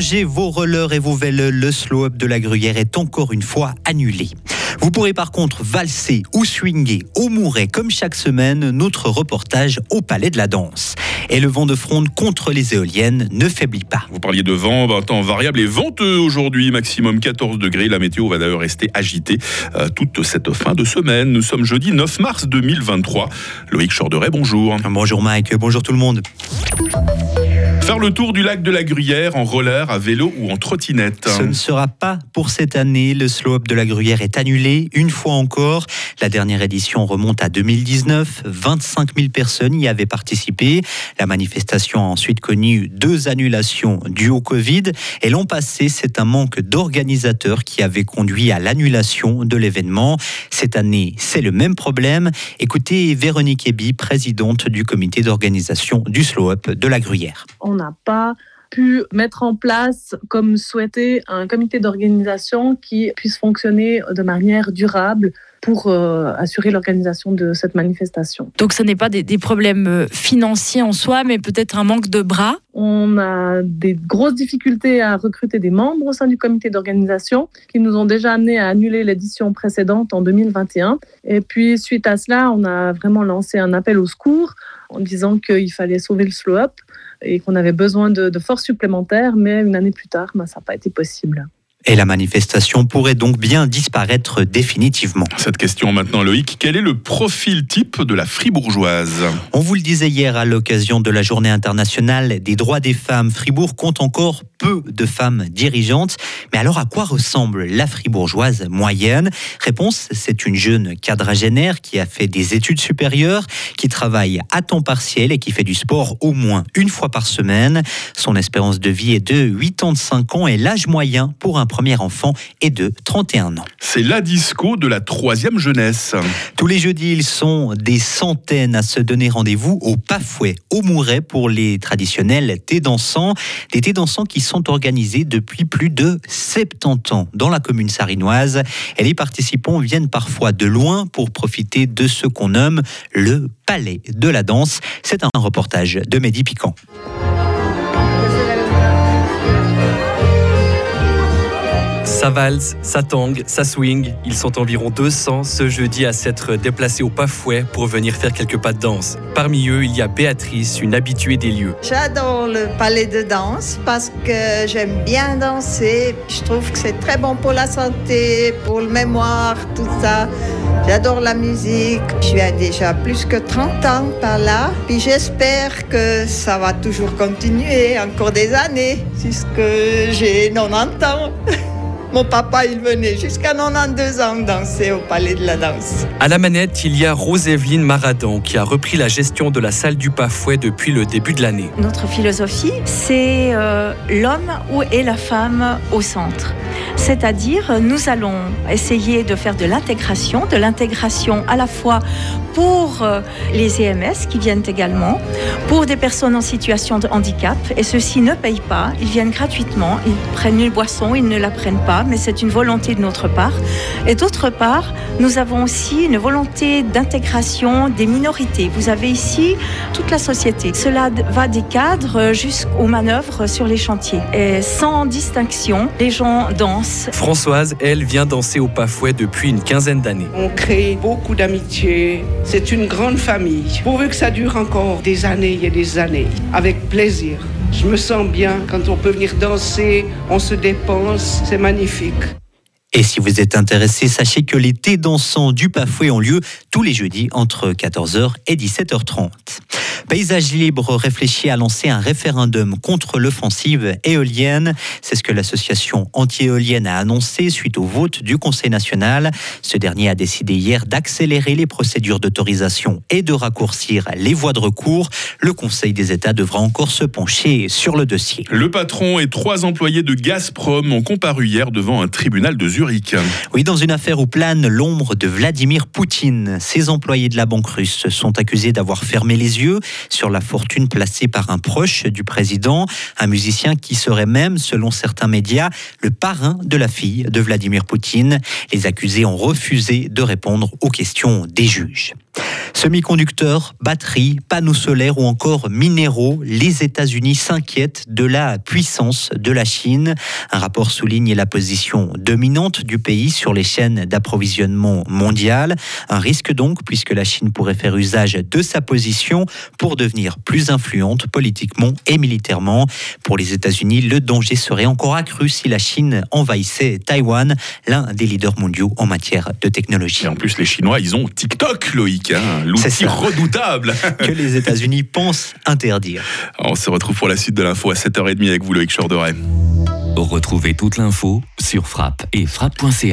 Rangez vos rollers et vos vélos, le slow-up de la Gruyère est encore une fois annulé. Vous pourrez par contre valser ou swinger au Mouret comme chaque semaine notre reportage au Palais de la Danse. Et le vent de fronde contre les éoliennes ne faiblit pas. Vous parliez de vent, bah, temps variable et venteux aujourd'hui, maximum 14 degrés. La météo va d'ailleurs rester agitée euh, toute cette fin de semaine. Nous sommes jeudi 9 mars 2023. Loïc Chorderet, bonjour. Bonjour Mike, bonjour tout le monde. Faire le tour du lac de la Gruyère en roller, à vélo ou en trottinette. Ce ne sera pas pour cette année. Le slow-up de la Gruyère est annulé une fois encore. La dernière édition remonte à 2019. 25 000 personnes y avaient participé. La manifestation a ensuite connu deux annulations dues au Covid. Et l'an passé, c'est un manque d'organisateurs qui avait conduit à l'annulation de l'événement. Cette année, c'est le même problème. Écoutez Véronique Eby, présidente du comité d'organisation du slow-up de la Gruyère n'a pas pu mettre en place, comme souhaité, un comité d'organisation qui puisse fonctionner de manière durable pour euh, assurer l'organisation de cette manifestation. Donc ce n'est pas des, problèmes euh, financiers en soi, mais peut-être un manque de bras On a des grosses difficultés à recruter des membres au sein du comité d'organisation qui nous ont déjà amené à annuler l'édition précédente en 2021. Et puis suite à cela, on a vraiment lancé un appel au secours en disant qu'il fallait sauver le slow-up et qu'on avait besoin de, forces supplémentaires, mais une année plus tard, ben, ça n'a pas été possible. Et la manifestation pourrait donc bien disparaître définitivement. Cette question maintenant, Loïc, quel est le profil type de la fribourgeoise? On vous le disait hier à l'occasion de la journée internationale des droits des femmes. Fribourg compte encore peu de femmes dirigeantes. Mais alors à quoi ressemble la fribourgeoise moyenne? Réponse, c'est une jeune quadragénaire qui a fait des études supérieures, qui travaille à temps partiel et qui fait du sport au moins une fois par semaine. Son espérance de vie est de 85 ans et l'âge moyen pour un premier enfant est de 31 ans. C'est la disco de la troisième jeunesse. Tous les jeudis, ils sont des centaines à se donner rendez-vous au Pafouet, au Mouret pour les traditionnels thés dansants. Des thés dansants qui sont organisés depuis plus de 70 ans dans la commune sarinoise. Et les participants viennent parfois de loin pour profiter de ce qu'on nomme le palais de la danse. C'est un reportage de Mehdi Piquant. Ça valse, ça tangue, ça swing. Ils sont environ 200 ce jeudi à s'être déplacés au Pafouet pour venir faire quelques pas de danse. Parmi eux, il y a Béatrice, une habituée des lieux. J'adore le palais de danse parce que j'aime bien danser. Je trouve que c'est très bon pour la santé, pour le mémoire, tout ça. J'adore la musique. Je suis déjà plus que 30 ans par là. Puis j'espère que ça va toujours continuer encore des années, puisque j'ai 90 ans. Mon papa, il venait jusqu'à 92 ans danser au Palais de la Danse. À la manette, il y a Rose-Evelyne Maradan qui a repris la gestion de la salle du Pafouet depuis le début de l'année. Notre philosophie, c'est euh, l'homme et la femme au centre. C'est-à-dire, nous allons essayer de faire de l'intégration, de l'intégration à la fois pour euh, les EMS qui viennent également, pour des personnes en situation de handicap, et ceux-ci ne payent pas, ils viennent gratuitement, ils prennent une boisson, ils ne la prennent pas mais c'est une volonté de notre part. Et d'autre part, nous avons aussi une volonté d'intégration des minorités. Vous avez ici toute la société. Cela va des cadres jusqu'aux manœuvres sur les chantiers. Et sans distinction, les gens dansent. Françoise, elle, vient danser au Pafouet depuis une quinzaine d'années. On crée beaucoup d'amitié. C'est une grande famille. Pourvu que ça dure encore des années et des années, avec plaisir. Je me sens bien quand on peut venir danser, on se dépense, c'est magnifique. Et si vous êtes intéressé, sachez que les thés dansants du Pafouet ont lieu tous les jeudis entre 14h et 17h30. Paysage Libre réfléchit à lancer un référendum contre l'offensive éolienne. C'est ce que l'association anti-éolienne a annoncé suite au vote du Conseil national. Ce dernier a décidé hier d'accélérer les procédures d'autorisation et de raccourcir les voies de recours. Le Conseil des États devra encore se pencher sur le dossier. Le patron et trois employés de Gazprom ont comparu hier devant un tribunal de Zurich. Oui, dans une affaire où plane l'ombre de Vladimir Poutine. Ces employés de la banque russe sont accusés d'avoir fermé les yeux sur la fortune placée par un proche du président, un musicien qui serait même, selon certains médias, le parrain de la fille de Vladimir Poutine. Les accusés ont refusé de répondre aux questions des juges. Semi-conducteurs, batteries, panneaux solaires ou encore minéraux, les États-Unis s'inquiètent de la puissance de la Chine. Un rapport souligne la position dominante du pays sur les chaînes d'approvisionnement mondiales. Un risque donc puisque la Chine pourrait faire usage de sa position pour devenir plus influente politiquement et militairement. Pour les États-Unis, le danger serait encore accru si la Chine envahissait Taïwan, l'un des leaders mondiaux en matière de technologie. Et en plus, les Chinois, ils ont TikTok, Loïc. Hein c'est l'outil redoutable que les États-Unis pensent interdire. On se retrouve pour la suite de l'info à 7h30 avec vous, Loïc Chorderet. Retrouvez toute l'info sur frappe et frappe.ch.